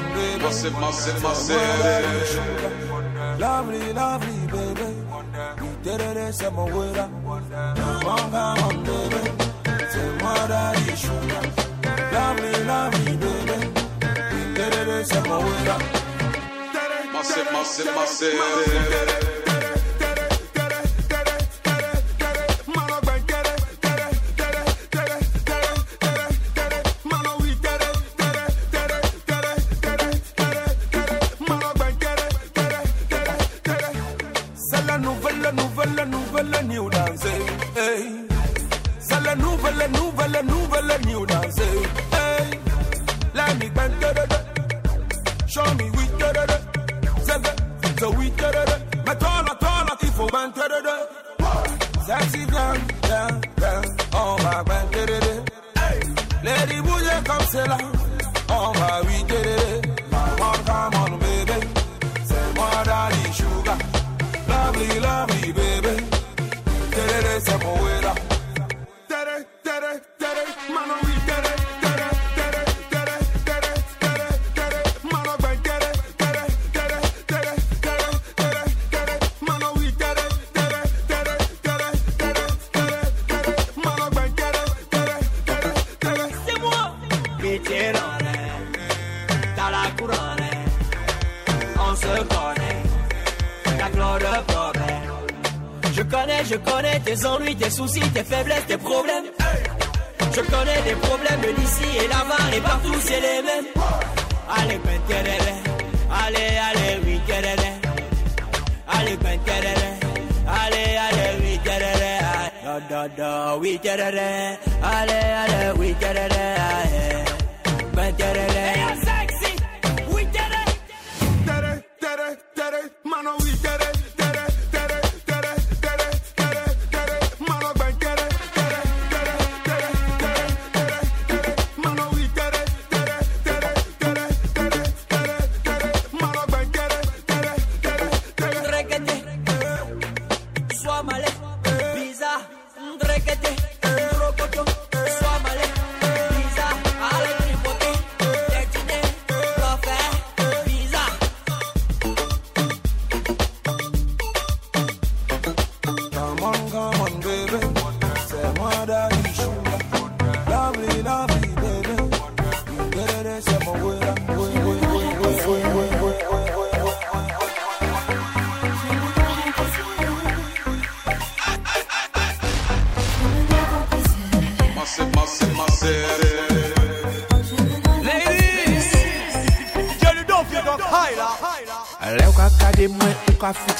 Monday. Massive, massive, massive. Lovely, lovely, baby. We did it in summer weather. Monga Monday. Say what I sugar. Lovely, lovely, baby. We did it in summer weather. Massive, massive, massive. La nouvelle, nouvelle, nouvelle new dance. Hey. Let me bend. Show me we da da da. We da da da. Toi là, il faut bend da. Sexy girl, yeah, yeah. On va bend. Hey. Lady bouge comme c'est là. On va we da. Come on, come on, baby. C'est moi, daddy sugar. Lovely, lovely, Se connaît La gloire problème Je connais, je connais tes ennuis, tes soucis, tes faiblesses, tes problèmes Je connais des problèmes d'ici et là-bas et partout c'est les mêmes Allez, ben, tereré. Allez, allez, oui, tereré. Allez, ben, tereré. Allez, allez, oui, tereré. Da, da, da, oui, tereré. Allez, allez, oui, tereré. Allez, ben, tereré. know we get.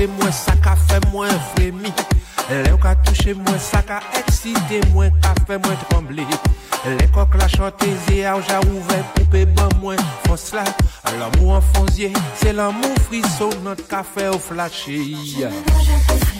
Ka fikse mwen, sa ka fe mwen vremi Lè ou ka touche mwen, sa ka eksite mwen, ka fe mwen tremble Lè kok la chante zi a ou ja ouve poupe ban mwen fos la L'amou an fonzye, se l'amou friso not ka fe ou flashe A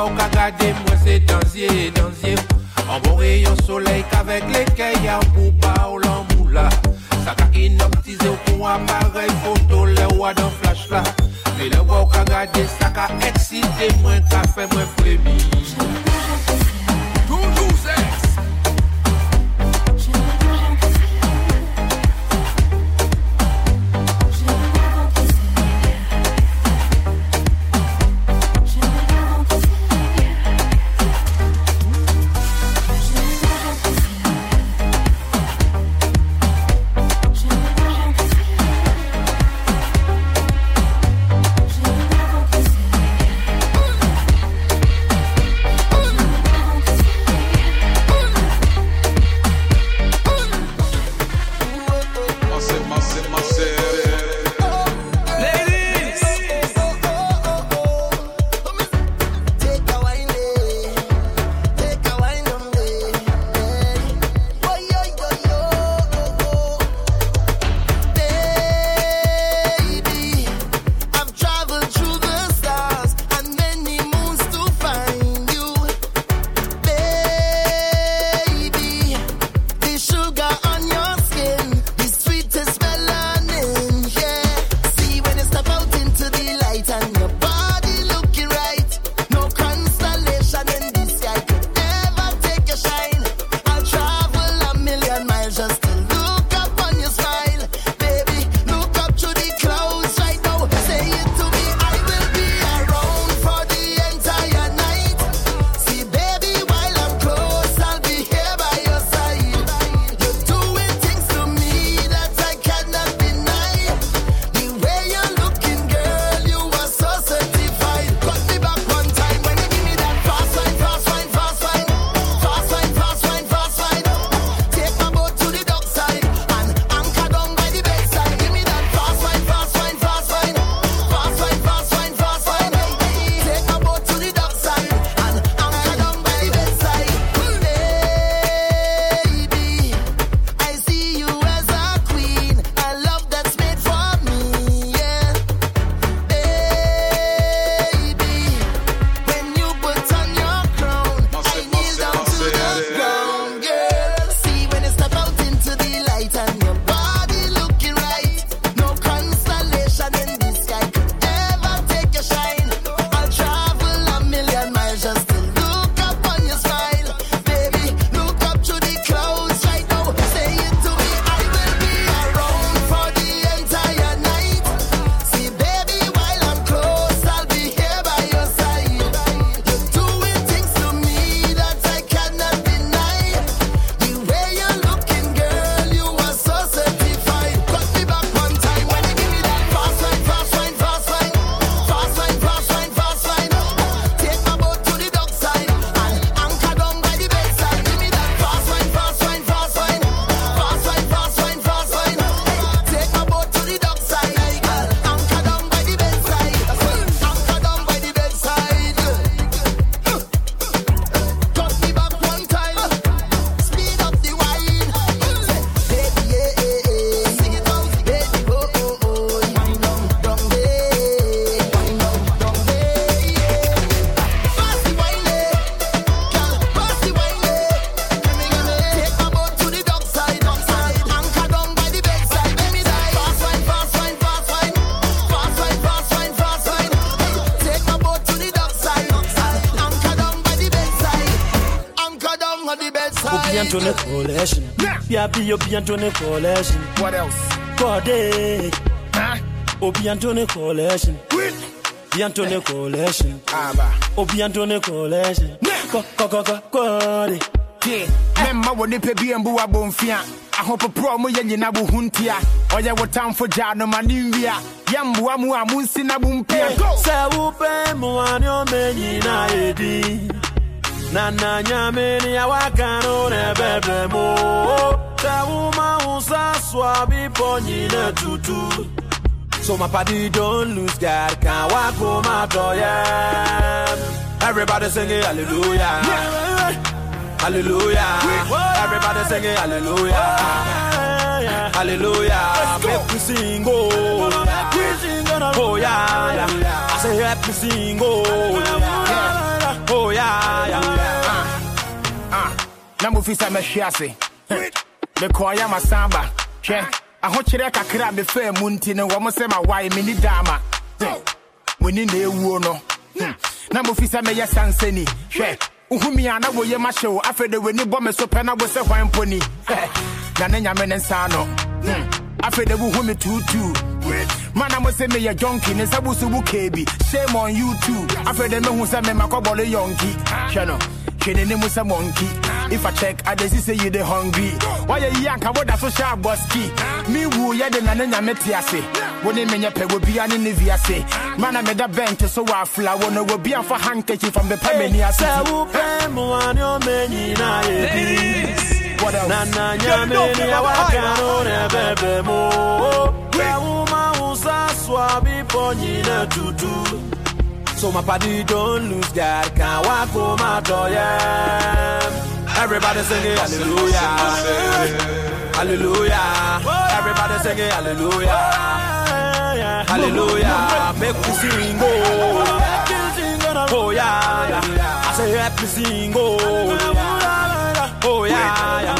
wè ou ka gade mwen se danzye, danzye bon reyon soley kavek leke ya pou pa ou lan mou la Sa ka inoptize ou pou aparel foto le wè dan flash là. Mais le wè ou ka gade sa ka eksite mwen ka fe mwen premi Toujou seks join the coalition. Yeah, be Obi and join the coalition. What else? Kode. Huh? Oh, Obi and join the coalition. Quit. Obi and join the eh. coalition. Aba. Obi oh, and join the coalition. Kode. Yeah. Mɛmma wɔ nipa bi mbu abɔmfia ahopoprɔ mu yɛ nyina bo ho ntia ɔyɛ wo tamfo gyaa no ma ne nwia yɛmboa a monsi na bo mpia sɛ wopɛ mmoa ne ɔmɛ nyinaa na nna nyamini ya wakano n'ebebe mụ tewumanwụ sasụ abịbọ nyina tutu. So my party don't lose God can't walk home after ya. Everybody singing hallelujah. Hallelujah. Everybody singing hallelujah. Hallelujah. Make we sing oh oh, oh yeah. I say help me sing oh na mufisa mɛhwe ase mekɔɔyɛ amasan ba hwɛ ahokyerɛ kakra a mefaa mu nti no wɔm sɛ mawae menni daama muni na ewuo no na mufisa mɛyɛ sansani hwɛ wohumi a na woyɛ ma hyew afei de w'ani bɔ me so pɛ na wo sɛ hwan mpo na ne nyame ne nsa no afei de wohu me tuutuu ma na mo sɛ meyɛ jɔnki ne nsa busu wo kee shame on you too. Afei de mehu me memakɔbɔle yɔnki hwɛ no hwɛ ne ne mu sɛ monkey if i check i dey see say you dey hungry. Wayɛ yi anka woda so hyɛ abɔski me wu yɛ de na ne nyame te ase wo ne menyɛ pɛ wobia ne ne viase mana meda bɛnte so wɔ afla wo no wobi amfa handkerchief am bɛpɛ m'ani ase sɛ wopɛ mmoa ne ɔma nyinaa yɛdi What else? na na nyame ne awaka no ne bɛbɛ mu sɛ woma wo sa soa bepɔ tutu. So my party don't lose God Can't walk home my door yeah everybody singing hallelujah hallelujah everybody singing hallelujah hallelujah make we sing oh oh yeah, yeah. I say happy sing oh oh yeah,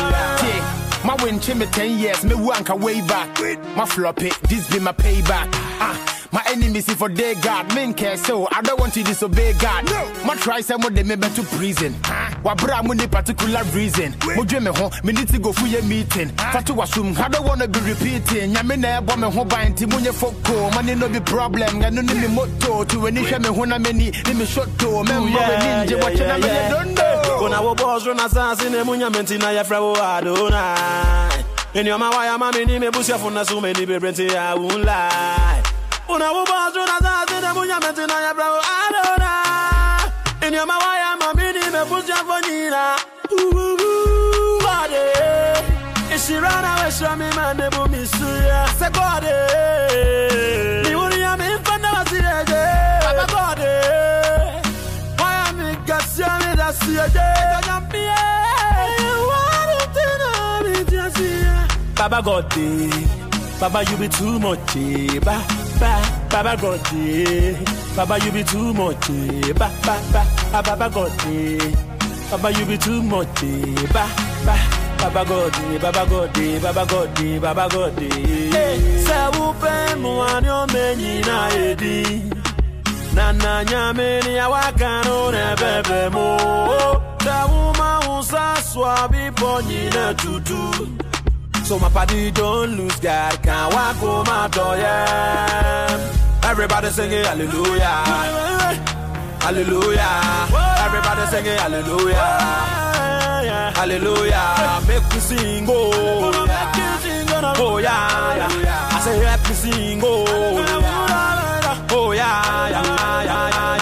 my win me 10 years, me wanka way back. My flop it, this be my payback. Ah, my enemies see for day God, men care so I don't want to disobey God. No. My try some of them me to prison. Wa bra mo ni particular reason. Mo dwe me ho, me need to go for your meeting. Fatu wasum, I don't wanna be repeating. Nya me na ebo me ho ban ti munye foko. Money no be problem, ga no ni me moto. To when hwe me ho na me ni, ni me shot to. Member we ninja, watch na me don't know. When I was boss run in the munya mentina ya fra wo adonai. In your ma waya ma me ni me busia funa so many be brente I won't lie. When I was boss run in the munya mentina ya fra wo adonai. In your ma waya Ooh ooh ooh body. Ishirana we show me. Se body. Fana wasireje. Baba body. Me jasia Baba God. Baba you be too much eh. Ba ba Baba God. Baba you be too much eh. Ba ba ba Baba God. Baba you be too much eh. Ba ba Baba God. Baba God. Baba God. Baba God eh. Say wupe muani omenyi na edi na na nyame ni awaka no ne bebe mo da wuma usa swabi ponyi na tutu so my party don't lose God can't walk home my door yeah Everybody sing it, hallelujah. Hallelujah. Everybody sing it, hallelujah. Hallelujah. Make me sing, oh. Oh, yeah, yeah. I say, help me sing, oh. Oh, yeah, yeah, yeah, yeah.